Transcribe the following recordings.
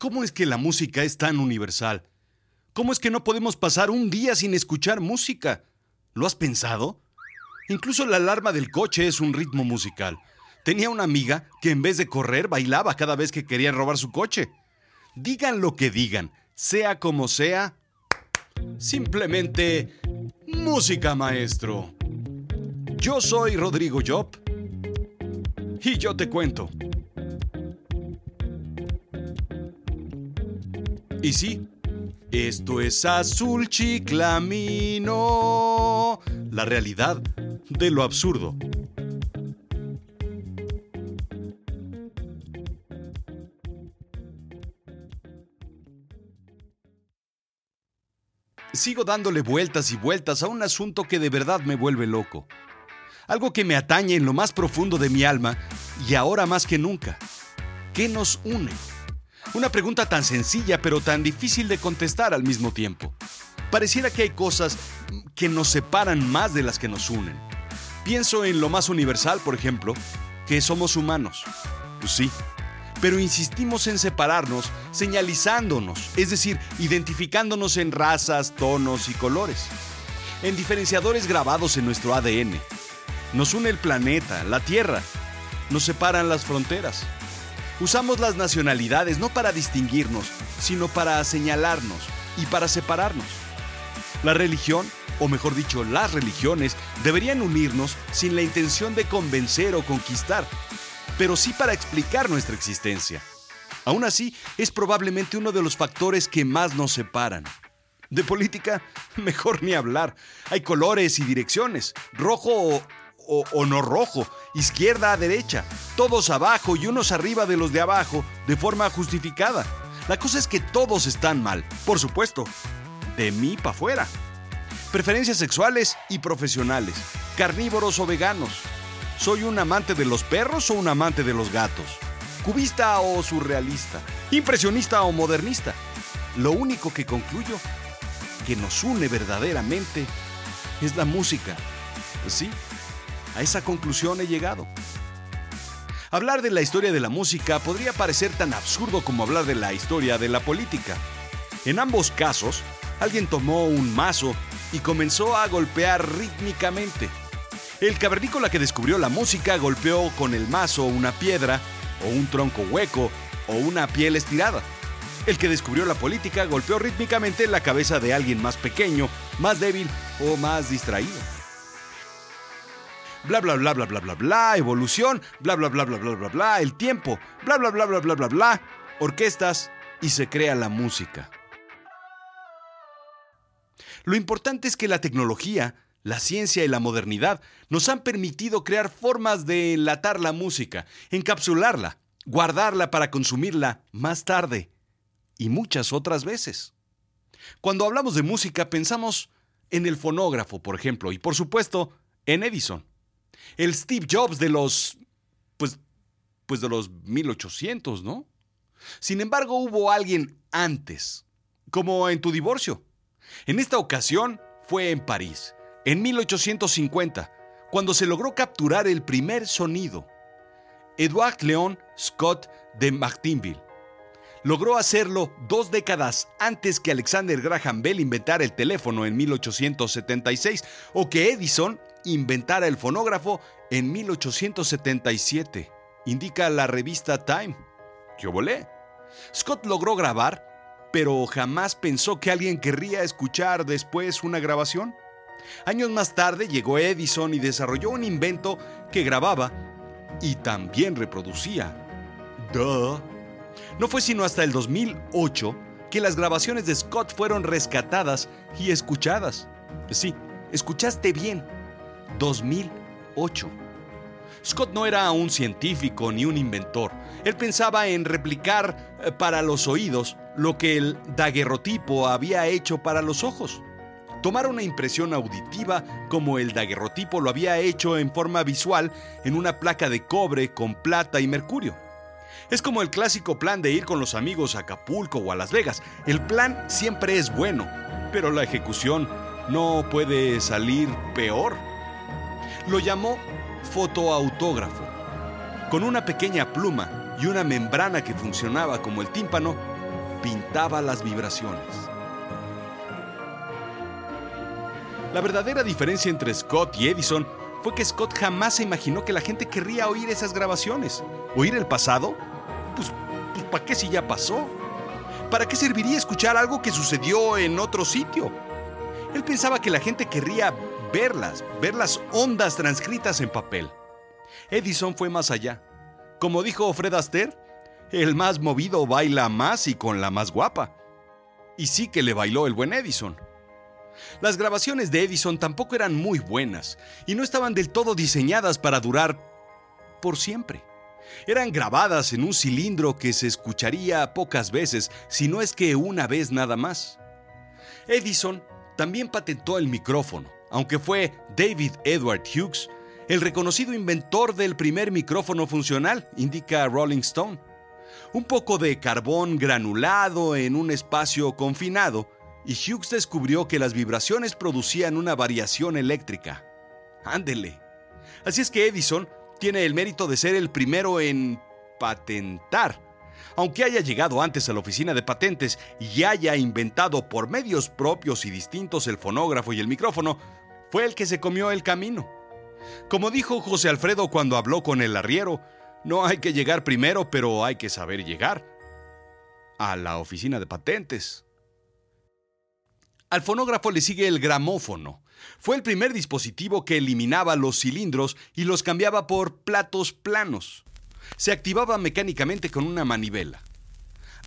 ¿Cómo es que la música es tan universal? ¿Cómo es que no podemos pasar un día sin escuchar música? ¿Lo has pensado? Incluso la alarma del coche es un ritmo musical. Tenía una amiga que en vez de correr bailaba cada vez que quería robar su coche. Digan lo que digan, sea como sea, simplemente música, maestro. Yo soy Rodrigo Job y yo te cuento. Y sí, esto es azul chiclamino, la realidad de lo absurdo. Sigo dándole vueltas y vueltas a un asunto que de verdad me vuelve loco. Algo que me atañe en lo más profundo de mi alma y ahora más que nunca. ¿Qué nos une? Una pregunta tan sencilla pero tan difícil de contestar al mismo tiempo. Pareciera que hay cosas que nos separan más de las que nos unen. Pienso en lo más universal, por ejemplo, que somos humanos. Pues sí, pero insistimos en separarnos señalizándonos, es decir, identificándonos en razas, tonos y colores, en diferenciadores grabados en nuestro ADN. Nos une el planeta, la Tierra, nos separan las fronteras. Usamos las nacionalidades no para distinguirnos, sino para señalarnos y para separarnos. La religión, o mejor dicho, las religiones, deberían unirnos sin la intención de convencer o conquistar, pero sí para explicar nuestra existencia. Aún así, es probablemente uno de los factores que más nos separan. De política, mejor ni hablar. Hay colores y direcciones, rojo o, no rojo, izquierda a derecha, todos abajo y unos arriba de los de abajo, de forma justificada. La cosa es que todos están mal, por supuesto, de mí para afuera. Preferencias sexuales y profesionales, carnívoros o veganos. ¿Soy un amante de los perros o un amante de los gatos? ¿Cubista o surrealista? ¿Impresionista o modernista? Lo único que concluyo que nos une verdaderamente es la música. Sí, a esa conclusión he llegado. Hablar de la historia de la música podría parecer tan absurdo como hablar de la historia de la política. En ambos casos, alguien tomó un mazo y comenzó a golpear rítmicamente. El cavernícola que descubrió la música golpeó con el mazo una piedra, o un tronco hueco, o una piel estirada. El que descubrió la política golpeó rítmicamente la cabeza de alguien más pequeño, más débil o más distraído. Bla bla bla bla bla bla bla, evolución, bla bla bla bla bla bla bla, el tiempo, bla bla bla bla bla bla bla, orquestas y se crea la música. Lo importante es que la tecnología, la ciencia y la modernidad nos han permitido crear formas de enlatar la música, encapsularla, guardarla para consumirla más tarde y muchas otras veces. Cuando hablamos de música pensamos en el fonógrafo, por ejemplo, y por supuesto en Edison. El Steve Jobs de los pues pues de los 1800, ¿no? Sin embargo, hubo alguien antes, como en tu divorcio. En esta ocasión fue en París, en 1850, cuando se logró capturar el primer sonido. Edouard Leon Scott de Martinville logró hacerlo dos décadas antes que Alexander Graham Bell inventara el teléfono en 1876 o que Edison inventara el fonógrafo en 1877, indica la revista Time. ¿Qué volé? Scott logró grabar, pero jamás pensó que alguien querría escuchar después una grabación. Años más tarde llegó Edison y desarrolló un invento que grababa y también reproducía. Duh. No fue sino hasta el 2008 que las grabaciones de Scott fueron rescatadas y escuchadas. Sí, escuchaste bien. 2008. Scott no era un científico ni un inventor. Él pensaba en replicar eh, para los oídos lo que el daguerrotipo había hecho para los ojos. Tomar una impresión auditiva como el daguerrotipo lo había hecho en forma visual en una placa de cobre con plata y mercurio. Es como el clásico plan de ir con los amigos a Acapulco o a Las Vegas. El plan siempre es bueno, pero la ejecución no puede salir peor. Lo llamó fotoautógrafo. Con una pequeña pluma y una membrana que funcionaba como el tímpano, pintaba las vibraciones. La verdadera diferencia entre Scott y Edison fue que Scott jamás se imaginó que la gente querría oír esas grabaciones. ¿Oír el pasado? Pues, pues ¿para qué si ya pasó? ¿Para qué serviría escuchar algo que sucedió en otro sitio? Él pensaba que la gente querría verlas, ver las ondas transcritas en papel. Edison fue más allá. Como dijo Fred Astaire, el más movido baila más y con la más guapa. Y sí que le bailó el buen Edison. Las grabaciones de Edison tampoco eran muy buenas y no estaban del todo diseñadas para durar por siempre. Eran grabadas en un cilindro que se escucharía pocas veces, si no es que una vez nada más. Edison también patentó el micrófono, aunque fue David Edward Hughes el reconocido inventor del primer micrófono funcional, indica Rolling Stone. Un poco de carbón granulado en un espacio confinado y Hughes descubrió que las vibraciones producían una variación eléctrica. Ándele. Así es que Edison tiene el mérito de ser el primero en patentar. Aunque haya llegado antes a la oficina de patentes y haya inventado por medios propios y distintos el fonógrafo y el micrófono, fue el que se comió el camino. Como dijo José Alfredo cuando habló con el arriero, no hay que llegar primero, pero hay que saber llegar a la oficina de patentes. Al fonógrafo le sigue el gramófono. Fue el primer dispositivo que eliminaba los cilindros y los cambiaba por platos planos. Se activaba mecánicamente con una manivela.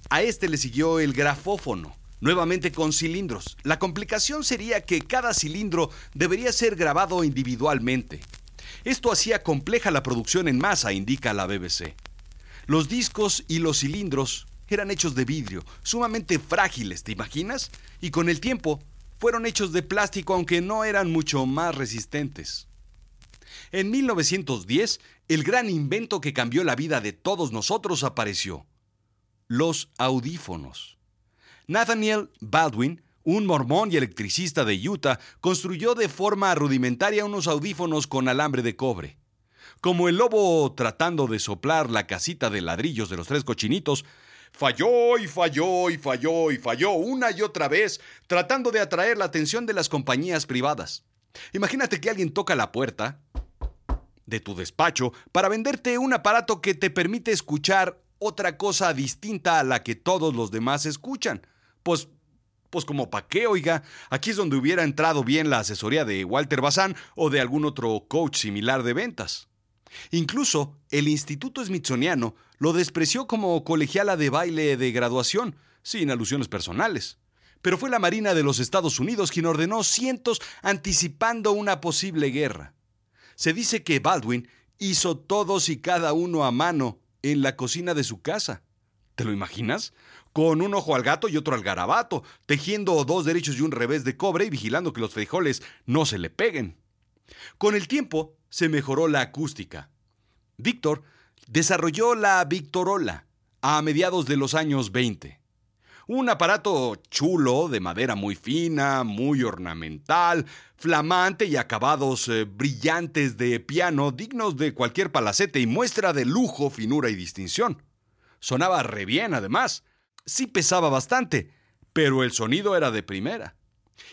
A este le siguió el grafófono, nuevamente con cilindros. La complicación sería que cada cilindro debería ser grabado individualmente. Esto hacía compleja la producción en masa, indica la BBC. Los discos y los cilindros eran hechos de vidrio, sumamente frágiles, ¿te imaginas? Y con el tiempo fueron hechos de plástico aunque no eran mucho más resistentes. En 1910, el gran invento que cambió la vida de todos nosotros apareció. Los audífonos. Nathaniel Baldwin, un mormón y electricista de Utah, construyó de forma rudimentaria unos audífonos con alambre de cobre. Como el lobo tratando de soplar la casita de ladrillos de los tres cochinitos, Falló y falló y falló y falló una y otra vez, tratando de atraer la atención de las compañías privadas. Imagínate que alguien toca la puerta de tu despacho para venderte un aparato que te permite escuchar otra cosa distinta a la que todos los demás escuchan. Pues pues como pa' qué, oiga, aquí es donde hubiera entrado bien la asesoría de Walter Bazán o de algún otro coach similar de ventas. Incluso el Instituto Smithsoniano lo despreció como colegiala de baile de graduación, sin alusiones personales. Pero fue la Marina de los Estados Unidos quien ordenó cientos anticipando una posible guerra. Se dice que Baldwin hizo todos y cada uno a mano en la cocina de su casa. ¿Te lo imaginas? Con un ojo al gato y otro al garabato, tejiendo dos derechos y un revés de cobre y vigilando que los frijoles no se le peguen. Con el tiempo se mejoró la acústica. Víctor desarrolló la Victorola a mediados de los años 20. Un aparato chulo, de madera muy fina, muy ornamental, flamante y acabados eh, brillantes de piano dignos de cualquier palacete y muestra de lujo, finura y distinción. Sonaba re bien, además. Sí pesaba bastante, pero el sonido era de primera.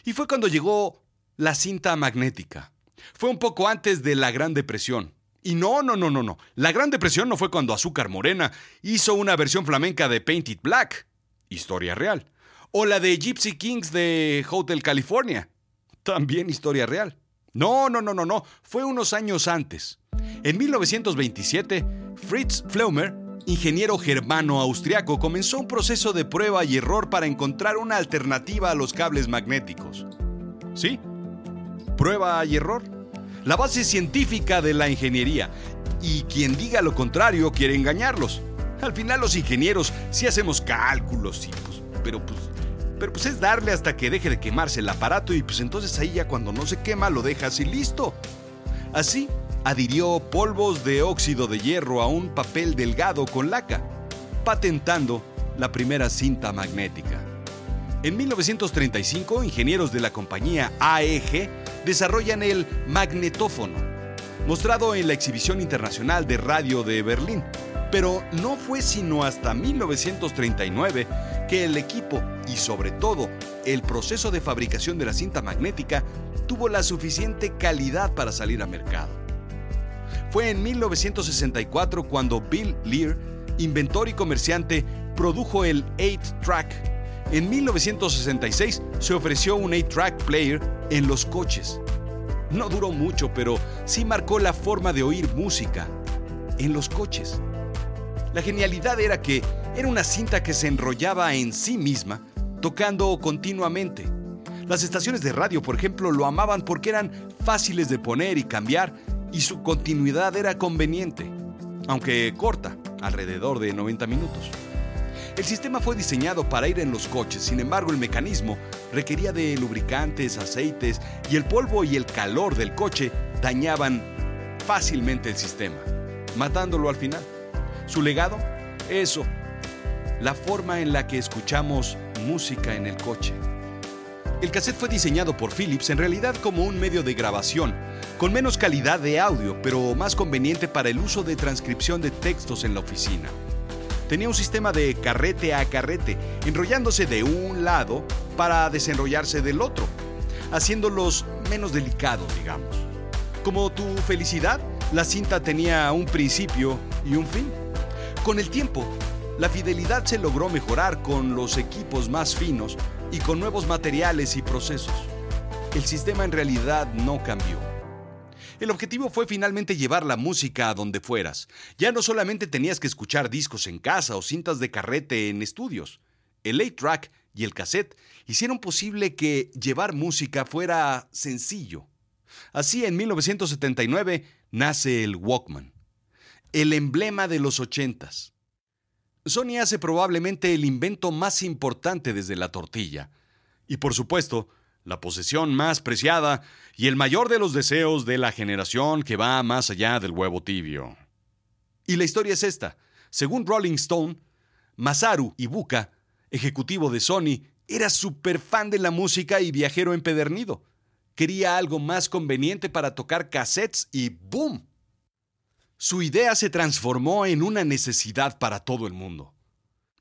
Y fue cuando llegó la cinta magnética. Fue un poco antes de la Gran Depresión. Y no, no, no, no, no. La Gran Depresión no fue cuando Azúcar Morena hizo una versión flamenca de Painted Black. Historia real. O la de Gypsy Kings de Hotel California. También historia real. No, no, no, no, no. Fue unos años antes. En 1927, Fritz Fleumer, ingeniero germano-austriaco, comenzó un proceso de prueba y error para encontrar una alternativa a los cables magnéticos. Sí, prueba y error. La base científica de la ingeniería. Y quien diga lo contrario quiere engañarlos. Al final los ingenieros sí hacemos cálculos, y pues, pero pues pero pues es darle hasta que deje de quemarse el aparato y pues entonces ahí ya cuando no se quema lo dejas y listo. Así, adhirió polvos de óxido de hierro a un papel delgado con laca, patentando la primera cinta magnética. En 1935, ingenieros de la compañía AEG desarrollan el magnetófono, mostrado en la Exhibición Internacional de Radio de Berlín. Pero no fue sino hasta 1939 que el equipo y sobre todo el proceso de fabricación de la cinta magnética tuvo la suficiente calidad para salir a mercado. Fue en 1964 cuando Bill Lear, inventor y comerciante, produjo el 8-track. En 1966 se ofreció un 8-track player en los coches. No duró mucho, pero sí marcó la forma de oír música en los coches. La genialidad era que era una cinta que se enrollaba en sí misma, tocando continuamente. Las estaciones de radio, por ejemplo, lo amaban porque eran fáciles de poner y cambiar y su continuidad era conveniente, aunque corta, alrededor de 90 minutos. El sistema fue diseñado para ir en los coches, sin embargo el mecanismo requería de lubricantes, aceites y el polvo y el calor del coche dañaban fácilmente el sistema, matándolo al final. Su legado, eso, la forma en la que escuchamos música en el coche. El cassette fue diseñado por Philips en realidad como un medio de grabación, con menos calidad de audio, pero más conveniente para el uso de transcripción de textos en la oficina. Tenía un sistema de carrete a carrete, enrollándose de un lado para desenrollarse del otro, haciéndolos menos delicados, digamos. Como tu felicidad, la cinta tenía un principio y un fin. Con el tiempo, la fidelidad se logró mejorar con los equipos más finos y con nuevos materiales y procesos. El sistema en realidad no cambió. El objetivo fue finalmente llevar la música a donde fueras. Ya no solamente tenías que escuchar discos en casa o cintas de carrete en estudios. El 8-track y el cassette hicieron posible que llevar música fuera sencillo. Así, en 1979 nace el Walkman, el emblema de los ochentas. Sony hace probablemente el invento más importante desde la tortilla. Y por supuesto, la posesión más preciada y el mayor de los deseos de la generación que va más allá del huevo tibio. Y la historia es esta. Según Rolling Stone, Masaru Ibuka, ejecutivo de Sony, era súper fan de la música y viajero empedernido. Quería algo más conveniente para tocar cassettes y ¡boom! Su idea se transformó en una necesidad para todo el mundo.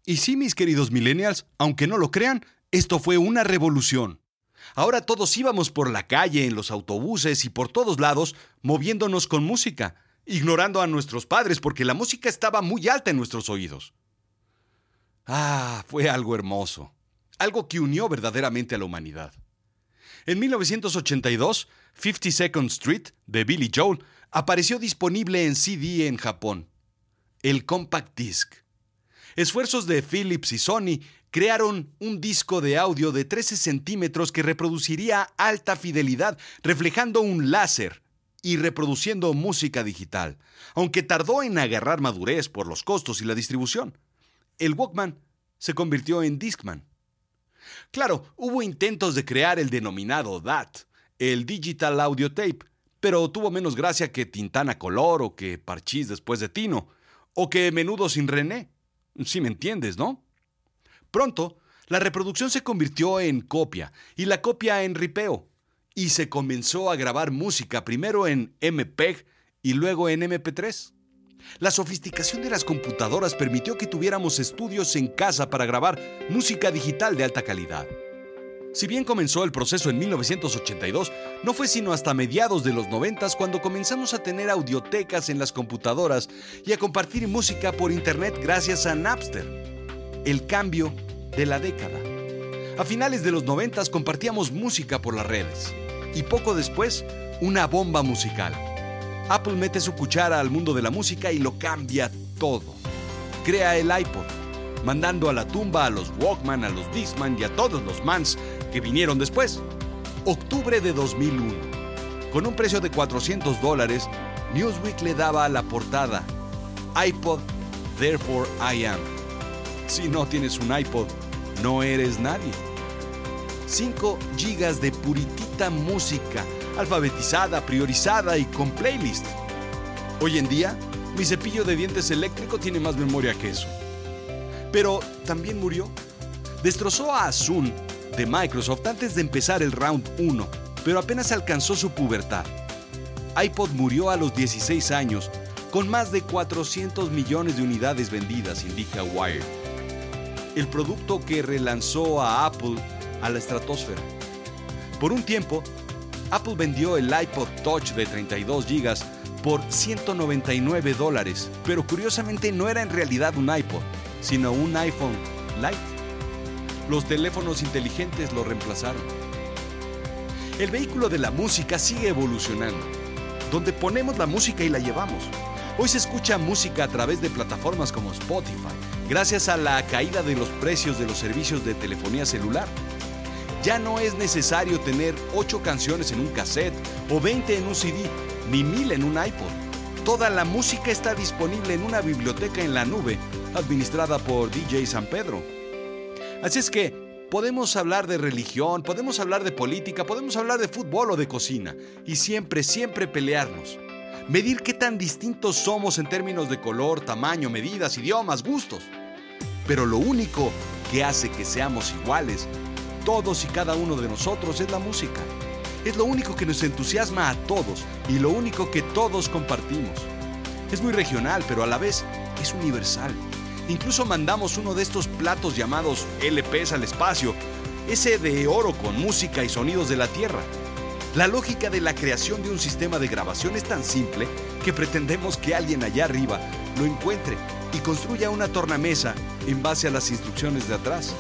Y sí, mis queridos millennials, aunque no lo crean, esto fue una revolución. Ahora todos íbamos por la calle, en los autobuses y por todos lados, moviéndonos con música, ignorando a nuestros padres porque la música estaba muy alta en nuestros oídos. Ah, fue algo hermoso, algo que unió verdaderamente a la humanidad. En 1982, 52nd Street, de Billy Joel, apareció disponible en CD en Japón. El Compact Disc. Esfuerzos de Philips y Sony crearon un disco de audio de 13 centímetros que reproduciría alta fidelidad, reflejando un láser y reproduciendo música digital, aunque tardó en agarrar madurez por los costos y la distribución. El Walkman se convirtió en Discman. Claro, hubo intentos de crear el denominado DAT, el Digital Audio Tape, pero tuvo menos gracia que Tintana Color o que Parchís después de Tino, o que Menudo sin René. Si me entiendes, ¿no? Pronto, la reproducción se convirtió en copia y la copia en ripeo, y se comenzó a grabar música primero en MPEG y luego en MP3. La sofisticación de las computadoras permitió que tuviéramos estudios en casa para grabar música digital de alta calidad. Si bien comenzó el proceso en 1982, no fue sino hasta mediados de los 90 cuando comenzamos a tener audiotecas en las computadoras y a compartir música por internet gracias a Napster. El cambio de la década. A finales de los 90 compartíamos música por las redes y poco después una bomba musical. Apple mete su cuchara al mundo de la música y lo cambia todo. Crea el iPod, mandando a la tumba a los Walkman, a los Discman y a todos los Mans que vinieron después. Octubre de 2001. Con un precio de 400 dólares, Newsweek le daba a la portada iPod, therefore I am. Si no tienes un iPod, no eres nadie. 5 gigas de puritita música, alfabetizada, priorizada y con playlist. Hoy en día, mi cepillo de dientes eléctrico tiene más memoria que eso. Pero también murió. Destrozó a Asun de Microsoft antes de empezar el round 1, pero apenas alcanzó su pubertad. iPod murió a los 16 años con más de 400 millones de unidades vendidas, indica Wired. El producto que relanzó a Apple a la estratosfera. Por un tiempo, Apple vendió el iPod Touch de 32 GB por 199 dólares, pero curiosamente no era en realidad un iPod, sino un iPhone Lite. Los teléfonos inteligentes lo reemplazaron. El vehículo de la música sigue evolucionando, donde ponemos la música y la llevamos. Hoy se escucha música a través de plataformas como Spotify, gracias a la caída de los precios de los servicios de telefonía celular. Ya no es necesario tener 8 canciones en un cassette o 20 en un CD, ni 1000 en un iPod. Toda la música está disponible en una biblioteca en la nube, administrada por DJ San Pedro. Así es que podemos hablar de religión, podemos hablar de política, podemos hablar de fútbol o de cocina, y siempre, siempre pelearnos. Medir qué tan distintos somos en términos de color, tamaño, medidas, idiomas, gustos. Pero lo único que hace que seamos iguales, todos y cada uno de nosotros, es la música. Es lo único que nos entusiasma a todos y lo único que todos compartimos. Es muy regional, pero a la vez es universal. Incluso mandamos uno de estos platos llamados LPs al espacio, ese de oro con música y sonidos de la Tierra. La lógica de la creación de un sistema de grabación es tan simple que pretendemos que alguien allá arriba lo encuentre y construya una tornamesa en base a las instrucciones de atrás.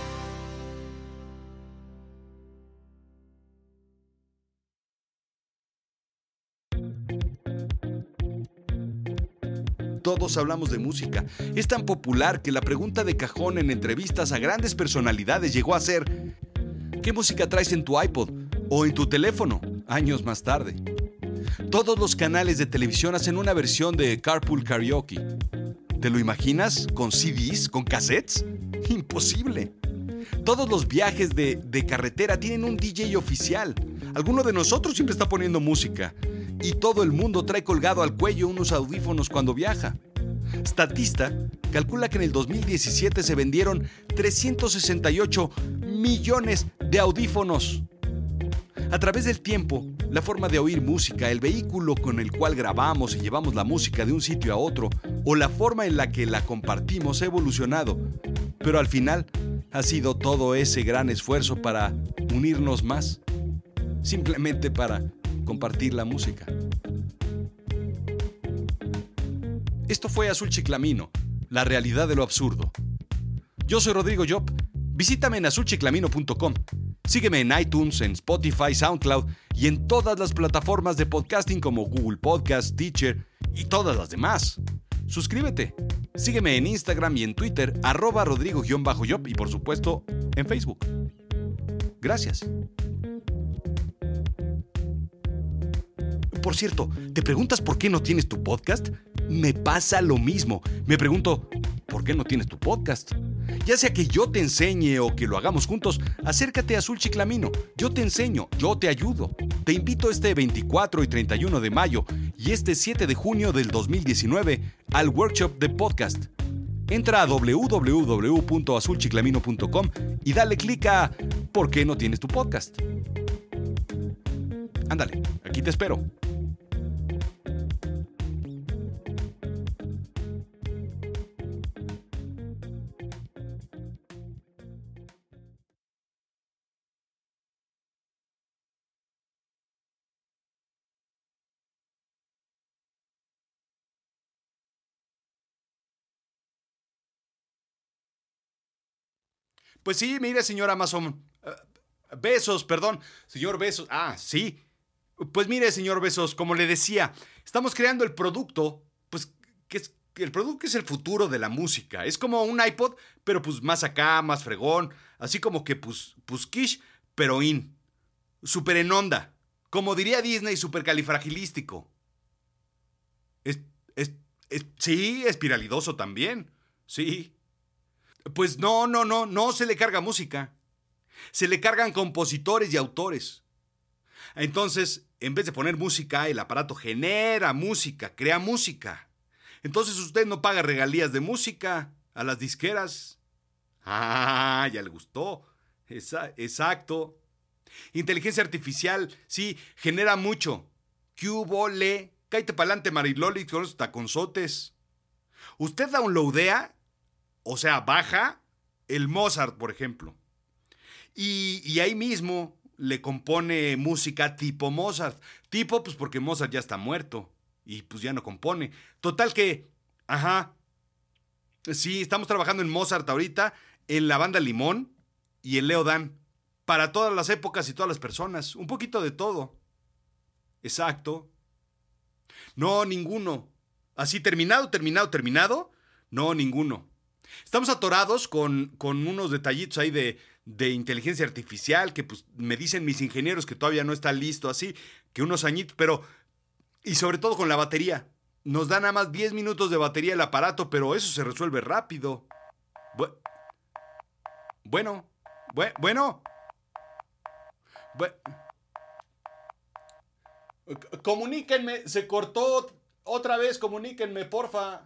Todos hablamos de música. Es tan popular que la pregunta de cajón en entrevistas a grandes personalidades llegó a ser, ¿qué música traes en tu iPod o en tu teléfono? Años más tarde. Todos los canales de televisión hacen una versión de Carpool Karaoke. ¿Te lo imaginas? ¿Con CDs? ¿Con cassettes? Imposible. Todos los viajes de, de, carretera tienen un DJ oficial. Alguno de nosotros siempre está poniendo música y todo el mundo trae colgado al cuello unos audífonos cuando viaja. Statista calcula que en el 2017 se vendieron 368 millones de audífonos. A través del tiempo, la forma de oír música, el vehículo con el cual grabamos y llevamos la música de un sitio a otro, o la forma en la que la compartimos ha evolucionado. Pero al final, ha sido todo ese gran esfuerzo para unirnos más, simplemente para compartir la música. Esto fue Azul Chiclamino, la realidad de lo absurdo. Yo soy Rodrigo Job. Visítame en azulchiclamino.com. Sígueme en iTunes, en Spotify, SoundCloud y en todas las plataformas de podcasting como Google Podcast, Teacher y todas las demás. Suscríbete. Sígueme en Instagram y en Twitter, arroba rodrigo-job y por supuesto en Facebook. Gracias. Por cierto, ¿te preguntas por qué no tienes tu podcast? Me pasa lo mismo. Me pregunto, ¿por qué no tienes tu podcast? Ya sea que yo te enseñe o que lo hagamos juntos, acércate a Azul Chiclamino. Yo te enseño, yo te ayudo. Te invito este 24 y 31 de mayo y este 7 de junio del 2019 al workshop de podcast. Entra a www.azulchiclamino.com y dale clic a ¿Por qué no tienes tu podcast? Ándale, aquí te espero. Pues sí, mire, señor Amazon. Eh, besos, perdón. Señor Besos. Ah, sí. Pues mire, señor Besos, como le decía, estamos creando el producto, pues, que es el producto es el futuro de la música. Es como un iPod, pero pues más acá, más fregón. Así como que, pues, pues quiche, pero in. Super en onda. Como diría Disney, super califragilístico. Es, es, es, sí, espiralidoso también. Sí. Pues no, no, no, no se le carga música. Se le cargan compositores y autores. Entonces, en vez de poner música, el aparato genera música, crea música. Entonces usted no paga regalías de música a las disqueras. Ah, ya le gustó. exacto. Inteligencia artificial, sí, genera mucho. ¿Qué hubo le? Cállate pa'lante, Mariloli, con esos taconzotes. Usted downloadea, o sea, baja el Mozart, por ejemplo. Y, y ahí mismo le compone música tipo Mozart. Tipo, pues porque Mozart ya está muerto y pues ya no compone. Total que, ajá, sí, estamos trabajando en Mozart ahorita, en la banda Limón y en Leo Dan. Para todas las épocas y todas las personas. Un poquito de todo. Exacto. No, ninguno. Así, terminado, terminado, terminado. No, ninguno. Estamos atorados con, con unos detallitos ahí de, de inteligencia artificial que pues me dicen mis ingenieros que todavía no está listo así, que unos añitos, pero y sobre todo con la batería. Nos da nada más 10 minutos de batería el aparato, pero eso se resuelve rápido. bueno, bueno. Comuníquenme, se cortó otra vez, comuníquenme, porfa.